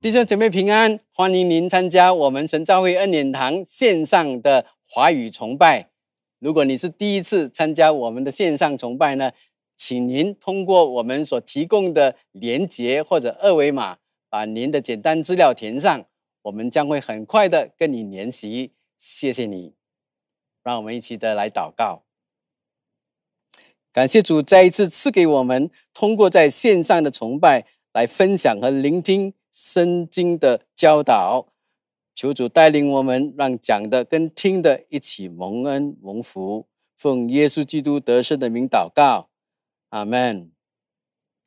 弟兄姐妹平安，欢迎您参加我们神教会恩典堂线上的华语崇拜。如果你是第一次参加我们的线上崇拜呢，请您通过我们所提供的连结或者二维码，把您的简单资料填上，我们将会很快的跟你联系。谢谢你，让我们一起的来祷告。感谢主再一次赐给我们通过在线上的崇拜来分享和聆听。圣经的教导，求主带领我们，让讲的跟听的一起蒙恩蒙福。奉耶稣基督得胜的名祷告，阿门。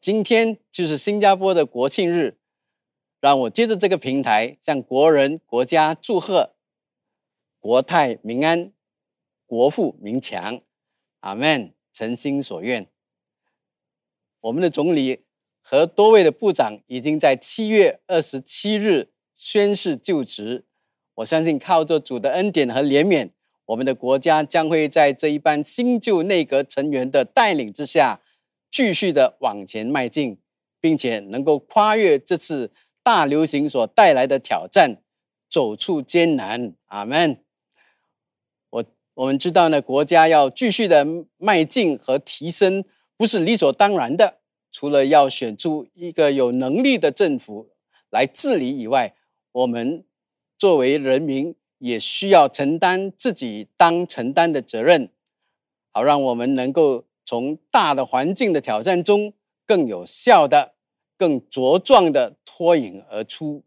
今天就是新加坡的国庆日，让我借着这个平台向国人、国家祝贺国泰民安，国富民强。阿门。诚心所愿，我们的总理。和多位的部长已经在七月二十七日宣誓就职。我相信靠着主的恩典和怜悯，我们的国家将会在这一班新旧内阁成员的带领之下，继续的往前迈进，并且能够跨越这次大流行所带来的挑战，走出艰难。阿门。我我们知道呢，国家要继续的迈进和提升，不是理所当然的。除了要选出一个有能力的政府来治理以外，我们作为人民也需要承担自己当承担的责任，好让我们能够从大的环境的挑战中更有效的、更茁壮的脱颖而出。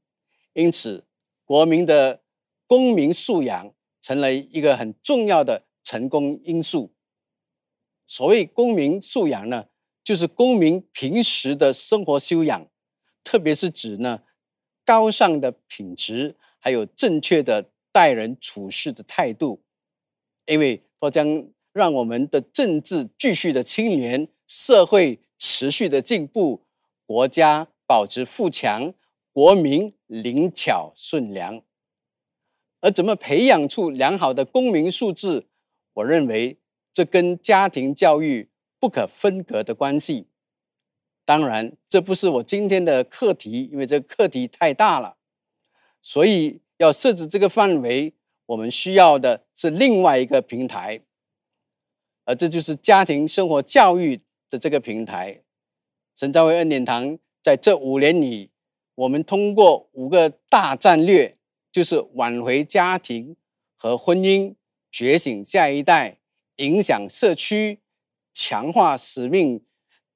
因此，国民的公民素养成了一个很重要的成功因素。所谓公民素养呢？就是公民平时的生活修养，特别是指呢高尚的品质，还有正确的待人处事的态度，因为它将让我们的政治继续的清廉，社会持续的进步，国家保持富强，国民灵巧顺良。而怎么培养出良好的公民素质？我认为这跟家庭教育。不可分割的关系。当然，这不是我今天的课题，因为这课题太大了，所以要设置这个范围，我们需要的是另外一个平台，而这就是家庭生活教育的这个平台。神教会恩典堂在这五年里，我们通过五个大战略，就是挽回家庭和婚姻，觉醒下一代，影响社区。强化使命，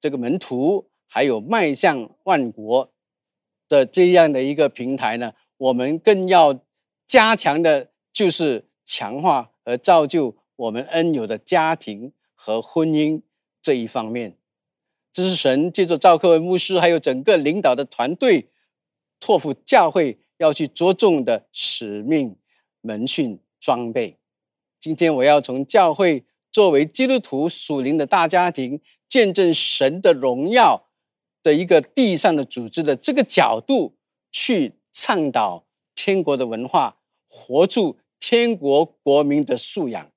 这个门徒还有迈向万国的这样的一个平台呢，我们更要加强的，就是强化和造就我们恩友的家庭和婚姻这一方面。这是神借助赵克文牧师还有整个领导的团队，托付教会要去着重的使命门训装备。今天我要从教会。作为基督徒属灵的大家庭，见证神的荣耀的一个地上的组织的这个角度，去倡导天国的文化，活出天国国民的素养，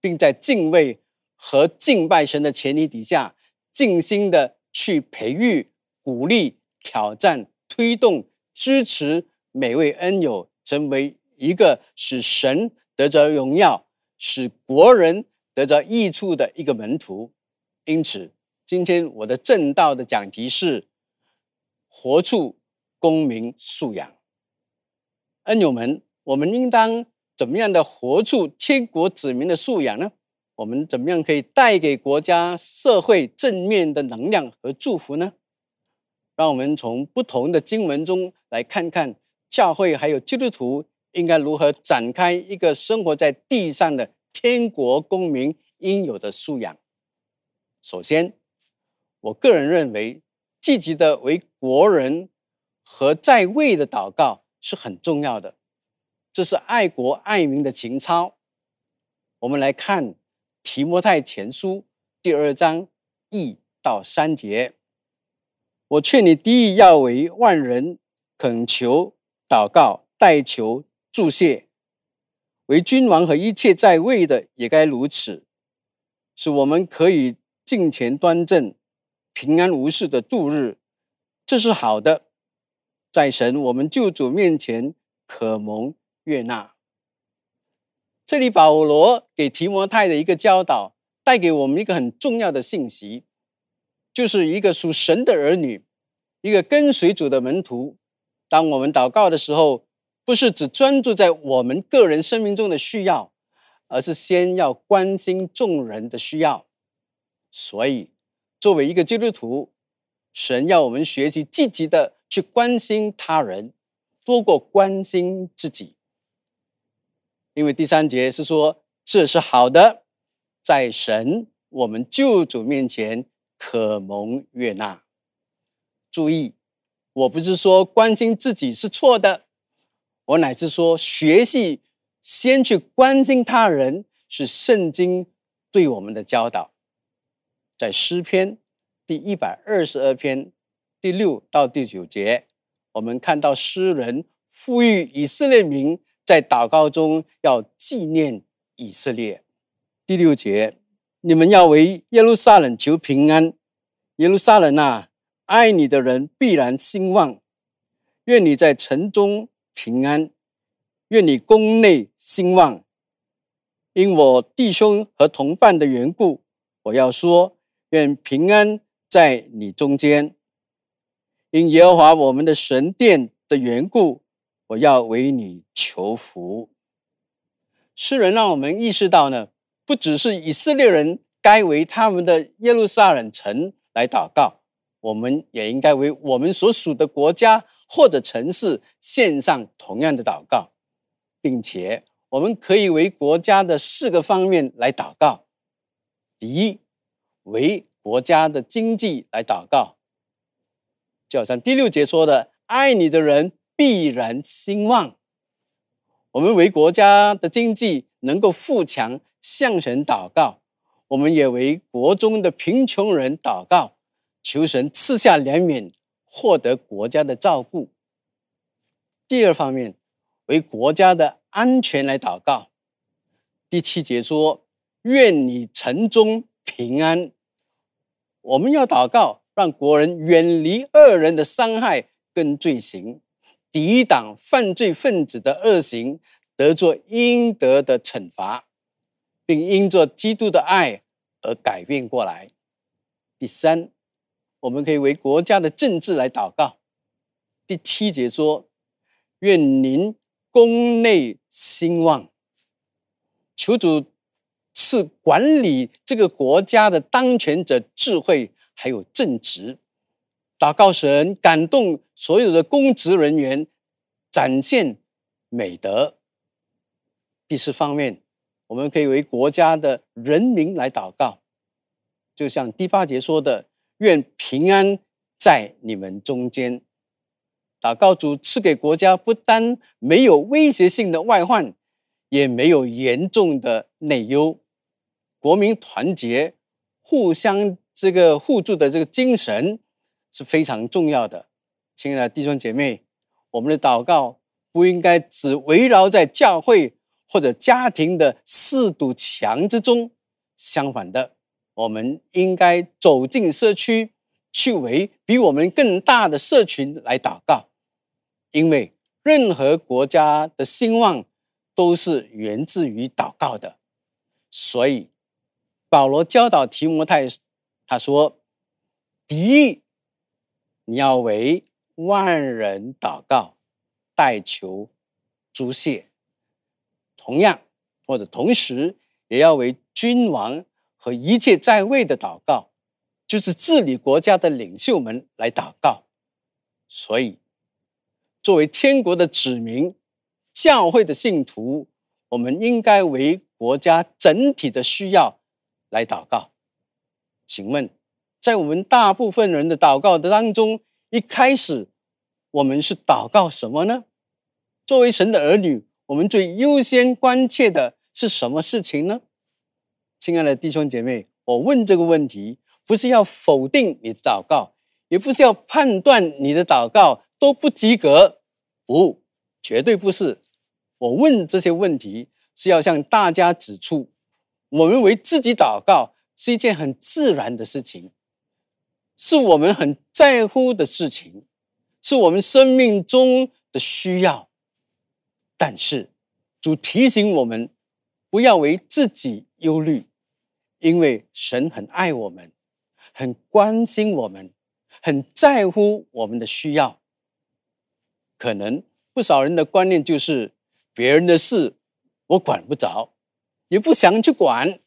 并在敬畏和敬拜神的前提底下，尽心的去培育、鼓励、挑战、推动、支持每位恩友，成为一个使神得着荣耀、使国人。得着益处的一个门徒，因此，今天我的正道的讲题是活出公民素养。恩友们，我们应当怎么样的活出天国子民的素养呢？我们怎么样可以带给国家社会正面的能量和祝福呢？让我们从不同的经文中来看看教会还有基督徒应该如何展开一个生活在地上的。天国公民应有的素养。首先，我个人认为，积极的为国人和在位的祷告是很重要的，这是爱国爱民的情操。我们来看提摩太前书第二章一到三节。我劝你第一要为万人恳求、祷告、代求、祝谢。为君王和一切在位的也该如此，使我们可以敬虔端正、平安无事的度日，这是好的。在神我们救主面前可蒙悦纳。这里保罗给提摩太的一个教导，带给我们一个很重要的信息，就是一个属神的儿女，一个跟随主的门徒。当我们祷告的时候，不是只专注在我们个人生命中的需要，而是先要关心众人的需要。所以，作为一个基督徒，神要我们学习积极的去关心他人，多过关心自己。因为第三节是说这是好的，在神我们救主面前可蒙悦纳。注意，我不是说关心自己是错的，我乃是说学习先去关心他人是圣经对我们的教导。在诗篇第一百二十二篇第六到第九节，我们看到诗人呼吁以色列民。在祷告中要纪念以色列。第六节，你们要为耶路撒冷求平安。耶路撒冷啊，爱你的人必然兴旺。愿你在城中平安，愿你宫内兴旺。因我弟兄和同伴的缘故，我要说：愿平安在你中间。因耶和华我们的神殿的缘故。我要为你求福。诗人让我们意识到呢，不只是以色列人该为他们的耶路撒冷城来祷告，我们也应该为我们所属的国家或者城市献上同样的祷告，并且我们可以为国家的四个方面来祷告。第一，为国家的经济来祷告，就好像第六节说的：“爱你的人。”必然兴旺。我们为国家的经济能够富强，向神祷告；我们也为国中的贫穷人祷告，求神赐下怜悯，获得国家的照顾。第二方面，为国家的安全来祷告。第七节说：“愿你城中平安。”我们要祷告，让国人远离恶人的伤害跟罪行。抵挡犯罪分子的恶行，得做应得的惩罚，并因着基督的爱而改变过来。第三，我们可以为国家的政治来祷告。第七节说：“愿您宫内兴旺，求主赐管理这个国家的当权者智慧，还有正直。”祷告神感动所有的公职人员，展现美德。第四方面，我们可以为国家的人民来祷告，就像第八节说的：“愿平安在你们中间。”祷告主赐给国家不单没有威胁性的外患，也没有严重的内忧，国民团结、互相这个互助的这个精神。是非常重要的，亲爱的弟兄姐妹，我们的祷告不应该只围绕在教会或者家庭的四堵墙之中。相反的，我们应该走进社区，去为比我们更大的社群来祷告。因为任何国家的兴旺都是源自于祷告的。所以，保罗教导提摩太，他说：“第一。”你要为万人祷告，代求诸谢。同样，或者同时，也要为君王和一切在位的祷告，就是治理国家的领袖们来祷告。所以，作为天国的子民、教会的信徒，我们应该为国家整体的需要来祷告。请问？在我们大部分人的祷告的当中，一开始我们是祷告什么呢？作为神的儿女，我们最优先关切的是什么事情呢？亲爱的弟兄姐妹，我问这个问题，不是要否定你的祷告，也不是要判断你的祷告都不及格，不，绝对不是。我问这些问题，是要向大家指出，我们为自己祷告是一件很自然的事情。是我们很在乎的事情，是我们生命中的需要。但是，主提醒我们，不要为自己忧虑，因为神很爱我们，很关心我们，很在乎我们的需要。可能不少人的观念就是，别人的事我管不着，也不想去管，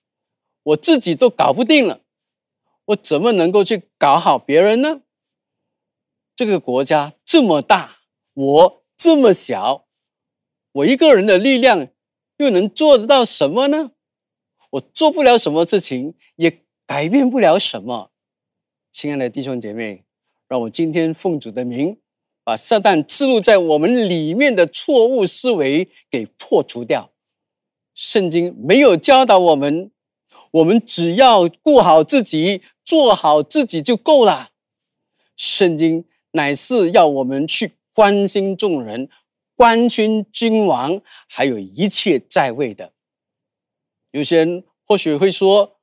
我自己都搞不定了，我怎么能够去搞好别人呢？这个国家这么大，我这么小。我一个人的力量又能做得到什么呢？我做不了什么事情，也改变不了什么。亲爱的弟兄姐妹，让我今天奉主的名，把撒旦植入在我们里面的错误思维给破除掉。圣经没有教导我们，我们只要顾好自己，做好自己就够了。圣经乃是要我们去关心众人。关心君王，还有一切在位的。有些人或许会说：“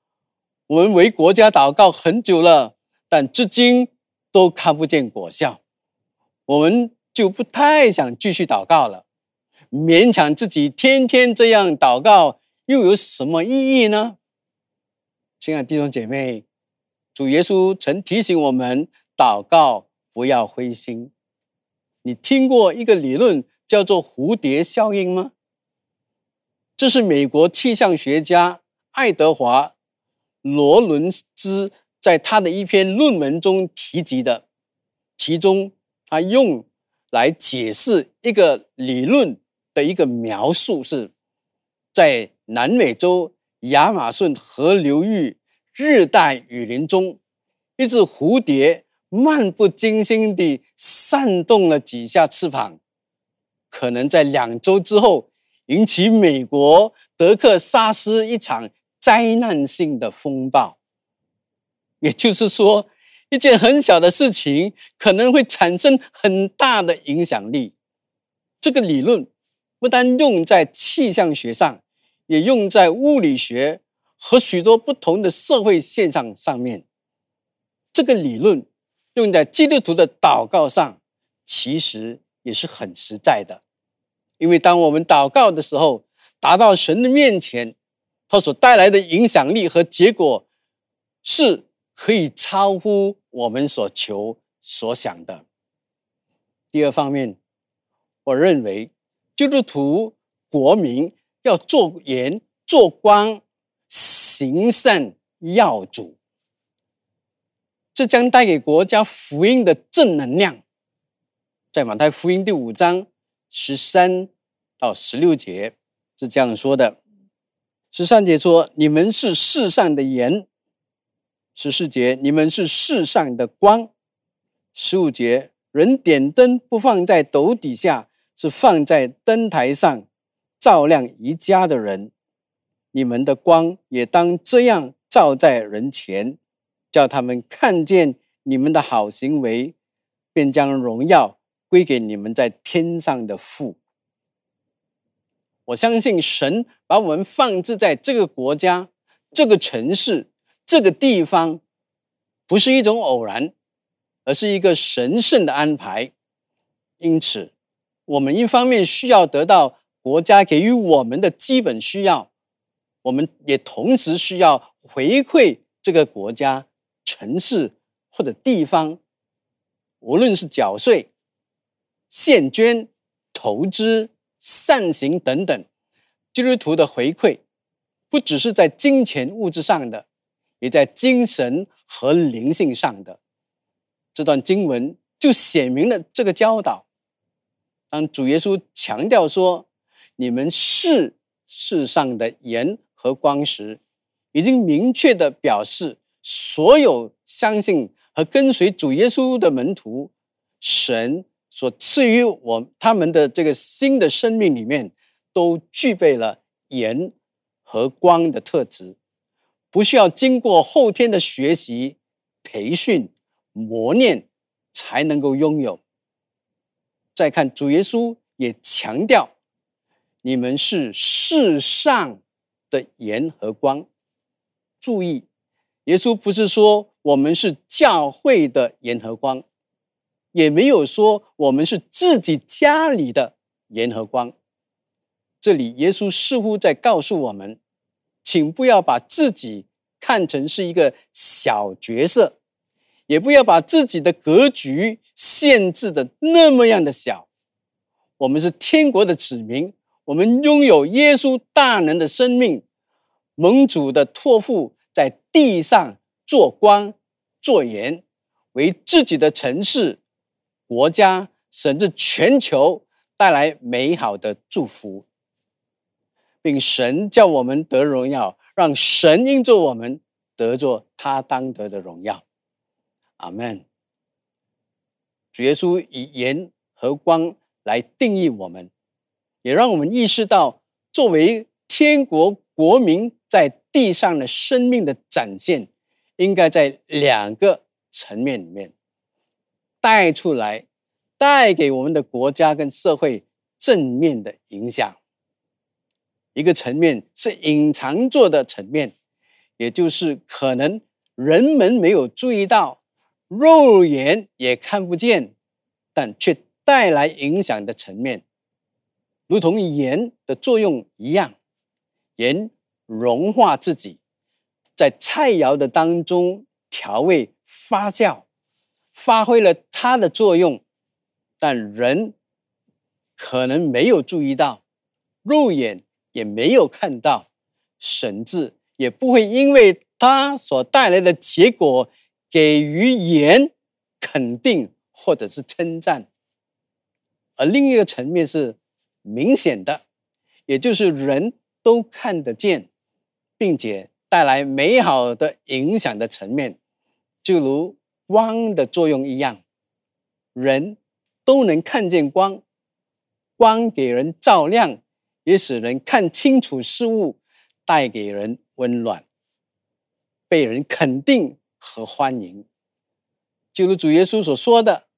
我们为国家祷告很久了，但至今都看不见果效，我们就不太想继续祷告了。勉强自己天天这样祷告，又有什么意义呢？”亲爱的弟兄姐妹，主耶稣曾提醒我们：祷告不要灰心。你听过一个理论？叫做蝴蝶效应吗？这是美国气象学家爱德华·罗伦兹在他的一篇论文中提及的。其中，他用来解释一个理论的一个描述是：在南美洲亚马逊河流域热带雨林中，一只蝴蝶漫不经心地扇动了几下翅膀。可能在两周之后引起美国德克萨斯一场灾难性的风暴。也就是说，一件很小的事情可能会产生很大的影响力。这个理论不单用在气象学上，也用在物理学和许多不同的社会现象上面。这个理论用在基督徒的祷告上，其实。也是很实在的，因为当我们祷告的时候，达到神的面前，它所带来的影响力和结果，是可以超乎我们所求所想的。第二方面，我认为基督徒国民要做盐做光，行善要主，这将带给国家福音的正能量。在马太福音第五章十三到十六节是这样说的：十三节说，你们是世上的盐；十四节，你们是世上的光；十五节，人点灯不放在斗底下，是放在灯台上，照亮一家的人。你们的光也当这样照在人前，叫他们看见你们的好行为，便将荣耀。归给你们在天上的父。我相信神把我们放置在这个国家、这个城市、这个地方，不是一种偶然，而是一个神圣的安排。因此，我们一方面需要得到国家给予我们的基本需要，我们也同时需要回馈这个国家、城市或者地方，无论是缴税。献捐、投资、善行等等，基督徒的回馈，不只是在金钱物质上的，也在精神和灵性上的。这段经文就写明了这个教导。当主耶稣强调说：“你们是世上的盐和光时”，已经明确的表示，所有相信和跟随主耶稣的门徒，神。所赐予我他们的这个新的生命里面，都具备了盐和光的特质，不需要经过后天的学习、培训、磨练才能够拥有。再看主耶稣也强调，你们是世上的盐和光。注意，耶稣不是说我们是教会的盐和光。也没有说我们是自己家里的盐和光。这里耶稣似乎在告诉我们，请不要把自己看成是一个小角色，也不要把自己的格局限制的那么样的小。我们是天国的子民，我们拥有耶稣大能的生命，蒙主的托付，在地上做光做盐，为自己的城市。国家甚至全球带来美好的祝福，并神叫我们得荣耀，让神因着我们得着他当得的荣耀。阿门。主耶稣以盐和光来定义我们，也让我们意识到，作为天国国民在地上的生命的展现，应该在两个层面里面。带出来，带给我们的国家跟社会正面的影响。一个层面是隐藏做的层面，也就是可能人们没有注意到，肉眼也看不见，但却带来影响的层面，如同盐的作用一样，盐融化自己，在菜肴的当中调味发酵。发挥了它的作用，但人可能没有注意到，肉眼也没有看到，甚至也不会因为它所带来的结果给予言肯定或者是称赞。而另一个层面是明显的，也就是人都看得见，并且带来美好的影响的层面，就如。光的作用一样，人都能看见光，光给人照亮，也使人看清楚事物，带给人温暖，被人肯定和欢迎。就如主耶稣所说的：“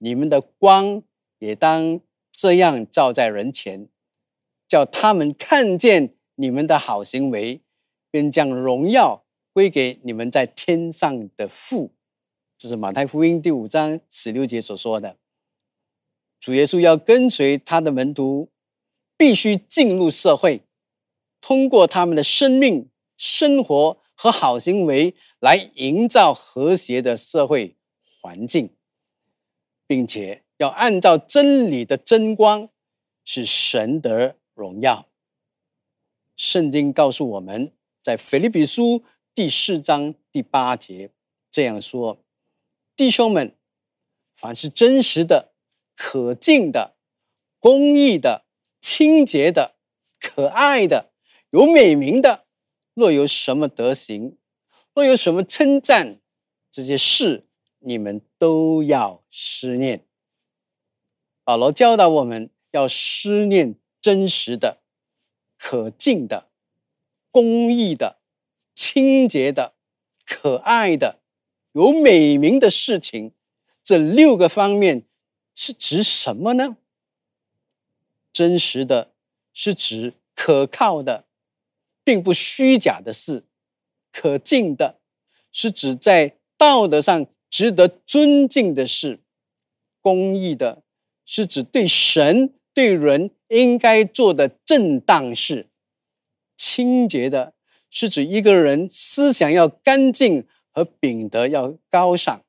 你们的光也当这样照在人前，叫他们看见你们的好行为，便将荣耀归给你们在天上的父。”这是马太福音第五章十六节所说的。主耶稣要跟随他的门徒，必须进入社会，通过他们的生命、生活和好行为来营造和谐的社会环境，并且要按照真理的真光，使神得荣耀。圣经告诉我们在腓立比书第四章第八节这样说。弟兄们，凡是真实的、可敬的、公义的、清洁的、可爱的、有美名的，若有什么德行，若有什么称赞，这些事你们都要思念。保罗教导我们要思念真实的、可敬的、公义的、清洁的、可爱的。有美名的事情，这六个方面是指什么呢？真实的是指可靠的，并不虚假的事；可敬的是指在道德上值得尊敬的事；公义的是指对神对人应该做的正当事；清洁的是指一个人思想要干净。和品德要高尚，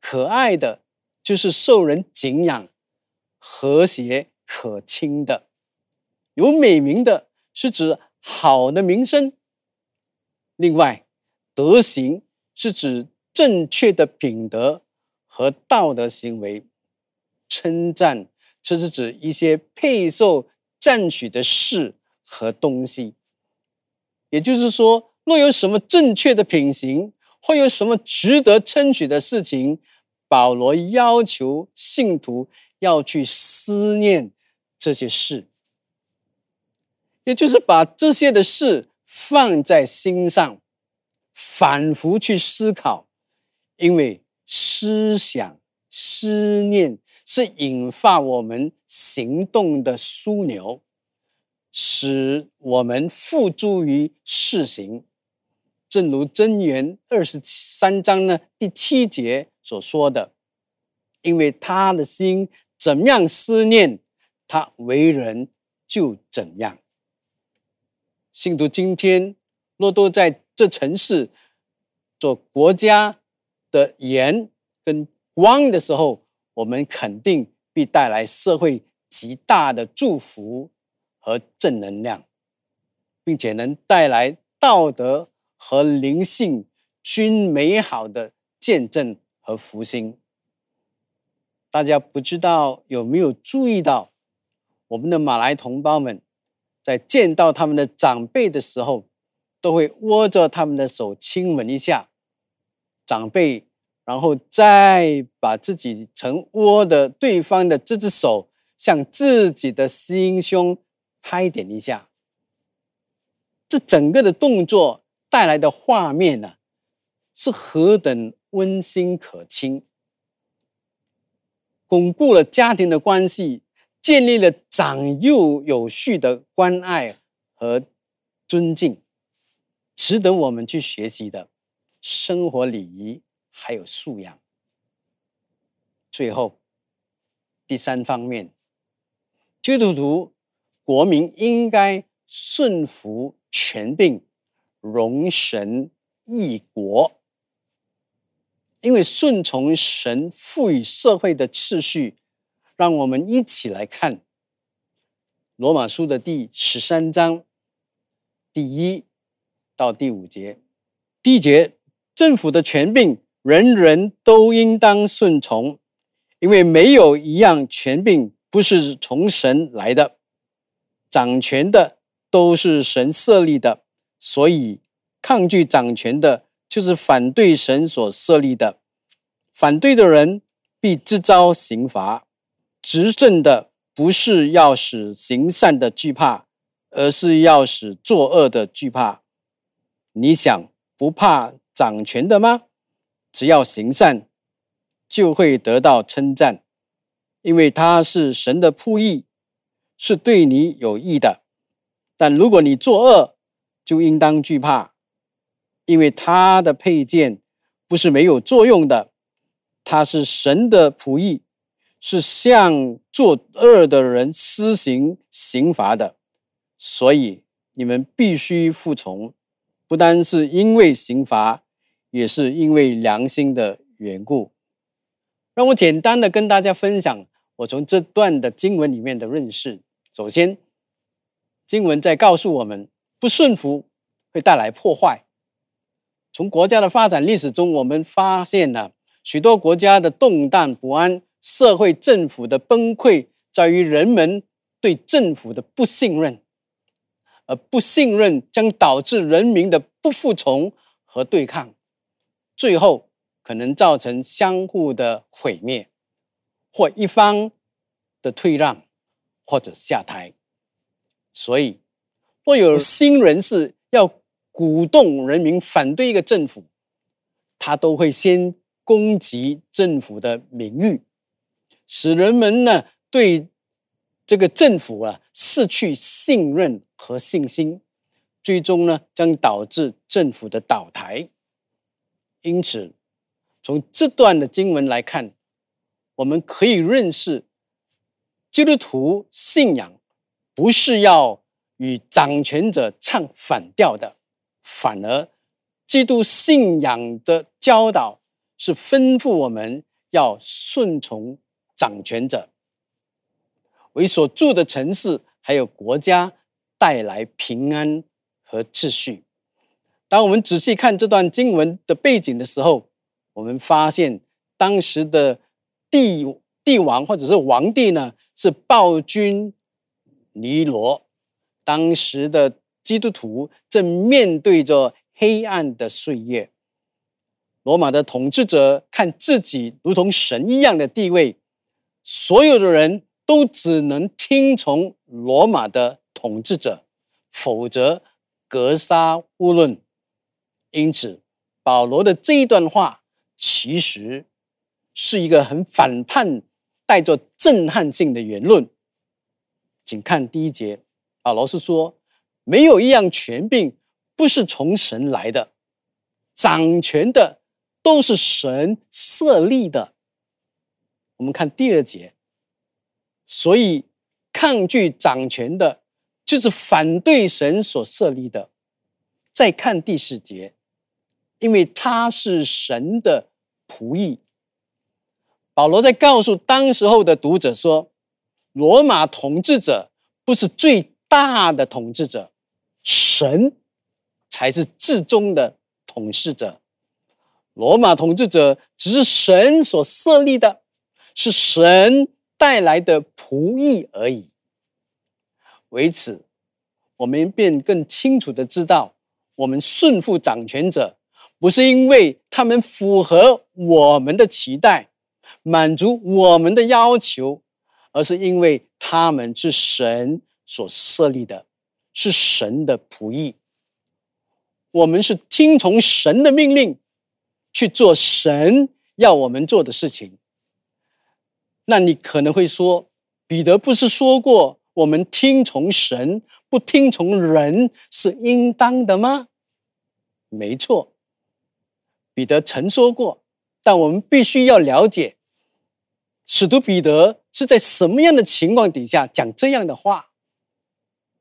可爱的就是受人敬仰、和谐可亲的；有美名的是指好的名声。另外，德行是指正确的品德和道德行为；称赞这是指一些配受赞许的事和东西。也就是说。若有什么正确的品行，或有什么值得称许的事情，保罗要求信徒要去思念这些事，也就是把这些的事放在心上，反复去思考，因为思想、思念是引发我们行动的枢纽，使我们付诸于事行。正如箴言二十三章呢第七节所说的：“因为他的心怎样思念，他为人就怎样。信徒今天若都在这城市做国家的盐跟光的时候，我们肯定必带来社会极大的祝福和正能量，并且能带来道德和灵性均美好的见证和福星。大家不知道有没有注意到，我们的马来同胞们在见到他们的长辈的时候，都会握着他们的手亲吻一下长辈。然后再把自己曾握的对方的这只手向自己的心胸拍点一下，这整个的动作带来的画面呢，是何等温馨可亲，巩固了家庭的关系，建立了长幼有序的关爱和尊敬，值得我们去学习的生活礼仪。还有素养。最后，第三方面，基督徒国民应该顺服权柄，容神益国。因为顺从神赋予社会的次序，让我们一起来看罗马书的第十三章第一到第五节。第一节，政府的权柄。人人都应当顺从，因为没有一样权柄不是从神来的，掌权的都是神设立的，所以抗拒掌权的，就是反对神所设立的。反对的人必自遭刑罚。执政的不是要使行善的惧怕，而是要使作恶的惧怕。你想不怕掌权的吗？只要行善，就会得到称赞，因为他是神的仆役，是对你有益的。但如果你作恶，就应当惧怕，因为他的佩剑不是没有作用的，他是神的仆役，是向作恶的人施行刑罚的。所以你们必须服从，不单是因为刑罚。也是因为良心的缘故，让我简单的跟大家分享我从这段的经文里面的认识。首先，经文在告诉我们，不顺服会带来破坏。从国家的发展历史中，我们发现了许多国家的动荡不安，社会政府的崩溃，在于人们对政府的不信任，而不信任将导致人民的不服从和对抗。最后可能造成相互的毁灭，或一方的退让，或者下台。所以，若有新人士要鼓动人民反对一个政府，他都会先攻击政府的名誉，使人们呢对这个政府啊失去信任和信心，最终呢将导致政府的倒台。因此，从这段的经文来看，我们可以认识，基督徒信仰不是要与掌权者唱反调的，反而，基督信仰的教导是吩咐我们要顺从掌权者，为所住的城市还有国家带来平安和秩序。当我们仔细看这段经文的背景的时候，我们发现当时的帝帝王或者是皇帝呢是暴君尼罗，当时的基督徒正面对着黑暗的岁月。罗马的统治者看自己如同神一样的地位，所有的人都只能听从罗马的统治者，否则格杀勿论。因此，保罗的这一段话其实是一个很反叛、带着震撼性的言论。请看第一节，保罗是说：“没有一样权柄不是从神来的，掌权的都是神设立的。”我们看第二节，所以抗拒掌权的，就是反对神所设立的。再看第四节，因为他是神的仆役。保罗在告诉当时候的读者说：“罗马统治者不是最大的统治者，神才是至终的统治者。罗马统治者只是神所设立的，是神带来的仆役而已。为此，我们便更清楚的知道。”我们顺服掌权者，不是因为他们符合我们的期待，满足我们的要求，而是因为他们是神所设立的，是神的仆役。我们是听从神的命令去做神要我们做的事情。那你可能会说，彼得不是说过，我们听从神，不听从人是应当的吗？没错，彼得曾说过，但我们必须要了解，使徒彼得是在什么样的情况底下讲这样的话？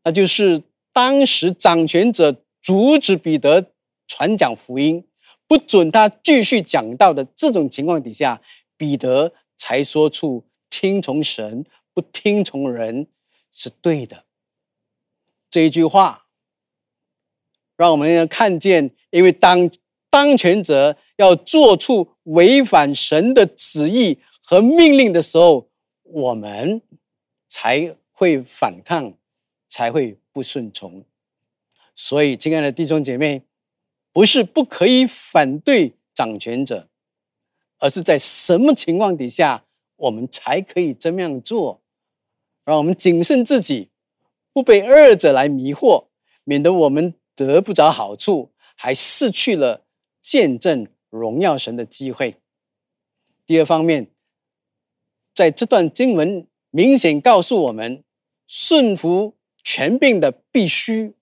那就是当时掌权者阻止彼得传讲福音，不准他继续讲道的这种情况底下，彼得才说出听从神不听从人是对的这一句话。让我们看见，因为当当权者要做出违反神的旨意和命令的时候，我们才会反抗，才会不顺从。所以，亲爱的弟兄姐妹，不是不可以反对掌权者，而是在什么情况底下，我们才可以这么样做？让我们谨慎自己，不被二者来迷惑，免得我们。得不着好处，还失去了见证荣耀神的机会。第二方面，在这段经文明显告诉我们，顺服权柄的必须。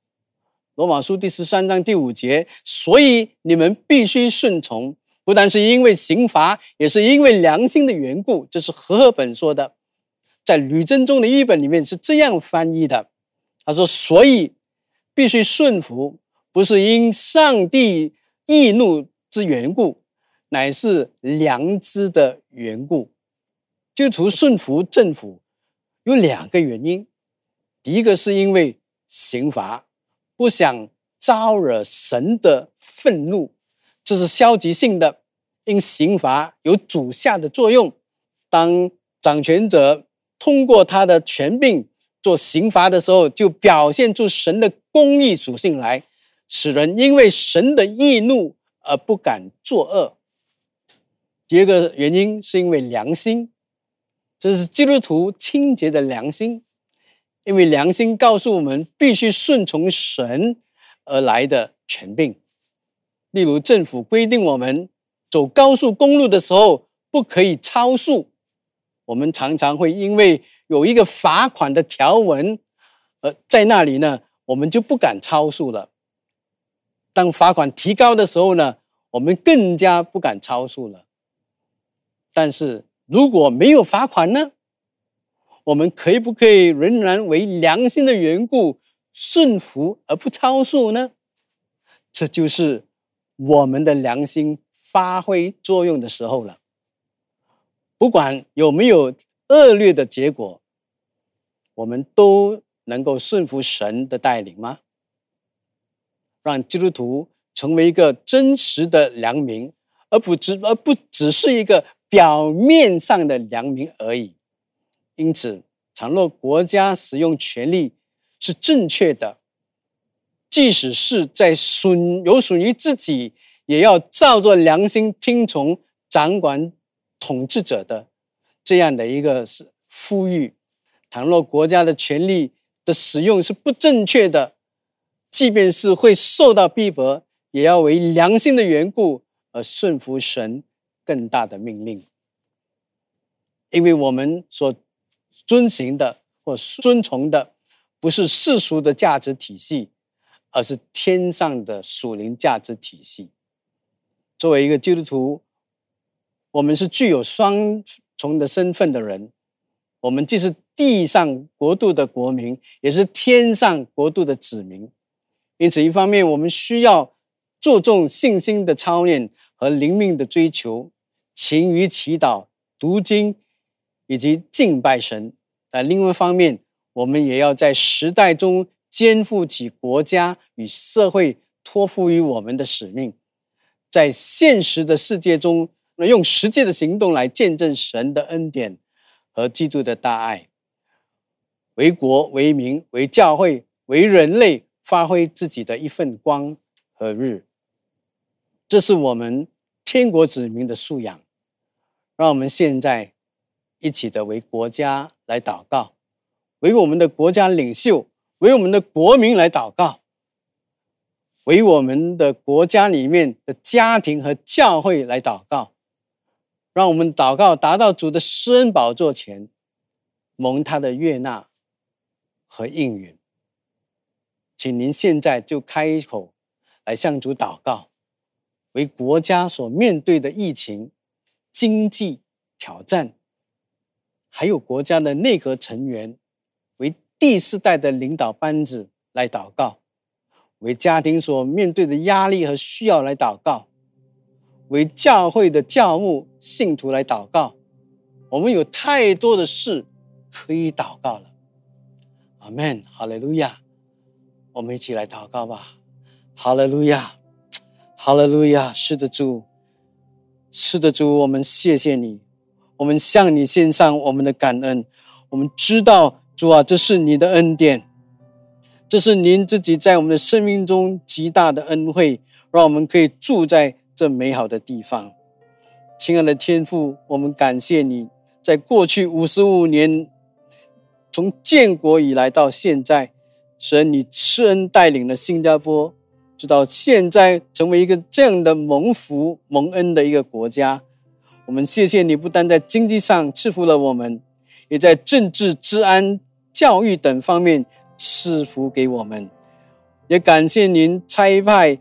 罗马书第十三章第五节，所以你们必须顺从，不但是因为刑罚，也是因为良心的缘故。这是和合本说的，在吕真中的译本里面是这样翻译的。他说：“所以。”必须顺服，不是因上帝易怒之缘故，乃是良知的缘故。就图顺服政府有两个原因：一个是因为刑罚，不想招惹神的愤怒，这是消极性的。因刑罚有主下的作用，当掌权者通过他的权柄。做刑罚的时候，就表现出神的公义属性来，使人因为神的易怒而不敢作恶。第二个原因是因为良心，这是基督徒清洁的良心，因为良心告诉我们必须顺从神而来的权柄。例如，政府规定我们走高速公路的时候不可以超速，我们常常会因为。有一个罚款的条文，呃，在那里呢，我们就不敢超速了。当罚款提高的时候呢，我们更加不敢超速了。但是如果没有罚款呢，我们可以不可以仍然为良心的缘故顺服而不超速呢？这就是我们的良心发挥作用的时候了。不管有没有。恶劣的结果，我们都能够顺服神的带领吗？让基督徒成为一个真实的良民，而不只而不只是一个表面上的良民而已。因此，倘若国家使用权力是正确的，即使是在损有损于自己，也要照着良心听从掌管统治者的。这样的一个是呼吁，倘若国家的权力的使用是不正确的，即便是会受到逼迫，也要为良心的缘故而顺服神更大的命令。因为我们所遵循的或遵从的，不是世俗的价值体系，而是天上的属灵价值体系。作为一个基督徒，我们是具有双。重的身份的人。我们既是地上国度的国民，也是天上国度的子民。因此，一方面我们需要注重信心的操练和灵命的追求，勤于祈祷、读经以及敬拜神；但另外一方面，我们也要在时代中肩负起国家与社会托付于我们的使命，在现实的世界中，用实际的行动来见证神的恩典。和基督的大爱，为国为民为教会为人类发挥自己的一份光和日，这是我们天国子民的素养。让我们现在一起的为国家来祷告，为我们的国家领袖，为我们的国民来祷告，为我们的国家里面的家庭和教会来祷告。让我们祷告，达到主的施恩宝座前，蒙他的悦纳和应允。请您现在就开口来向主祷告，为国家所面对的疫情、经济挑战，还有国家的内阁成员，为第四代的领导班子来祷告，为家庭所面对的压力和需要来祷告。为教会的教牧信徒来祷告，我们有太多的事可以祷告了。阿门，哈利路亚！我们一起来祷告吧。哈利路亚，哈利路亚！是的，主，是的，主，我们谢谢你，我们向你献上我们的感恩。我们知道，主啊，这是你的恩典，这是您自己在我们的生命中极大的恩惠，让我们可以住在。这美好的地方，亲爱的天父，我们感谢你，在过去五十五年，从建国以来到现在，神你赐恩带领了新加坡，直到现在成为一个这样的蒙福蒙恩的一个国家。我们谢谢你，不但在经济上赐福了我们，也在政治、治安、教育等方面赐福给我们。也感谢您差派。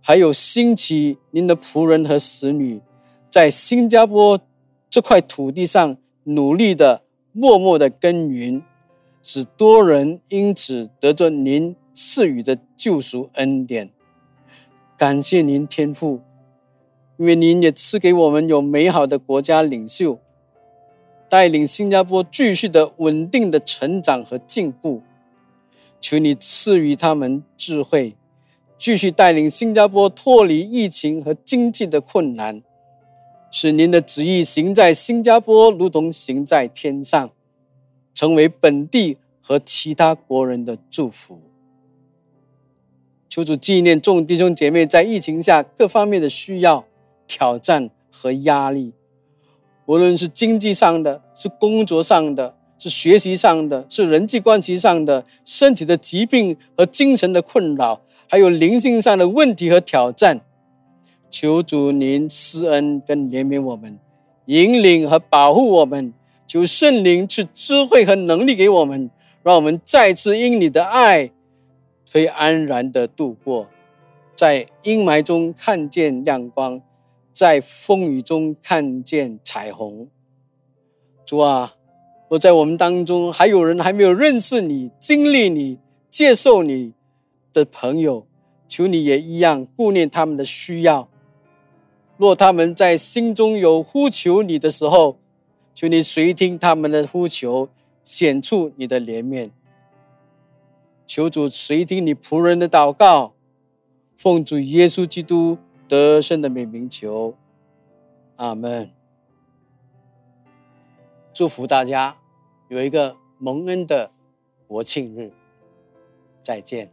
还有兴起您的仆人和使女，在新加坡这块土地上努力的、默默的耕耘，使多人因此得着您赐予的救赎恩典。感谢您天父，因为您也赐给我们有美好的国家领袖，带领新加坡继续的稳定的成长和进步。求你赐予他们智慧。继续带领新加坡脱离疫情和经济的困难，使您的旨意行在新加坡，如同行在天上，成为本地和其他国人的祝福。求主纪念众弟兄姐妹在疫情下各方面的需要、挑战和压力，无论是经济上的、是工作上的、是学习上的、是人际关系上的、身体的疾病和精神的困扰。还有灵性上的问题和挑战，求主您施恩跟怜悯我们，引领和保护我们。求圣灵赐智慧和能力给我们，让我们再次因你的爱，可以安然的度过，在阴霾中看见亮光，在风雨中看见彩虹。主啊，若在我们当中还有人还没有认识你、经历你、接受你。的朋友，求你也一样顾念他们的需要。若他们在心中有呼求你的时候，求你随听他们的呼求，显出你的怜悯。求主随听你仆人的祷告，奉主耶稣基督德胜的美名求，阿门。祝福大家有一个蒙恩的国庆日，再见。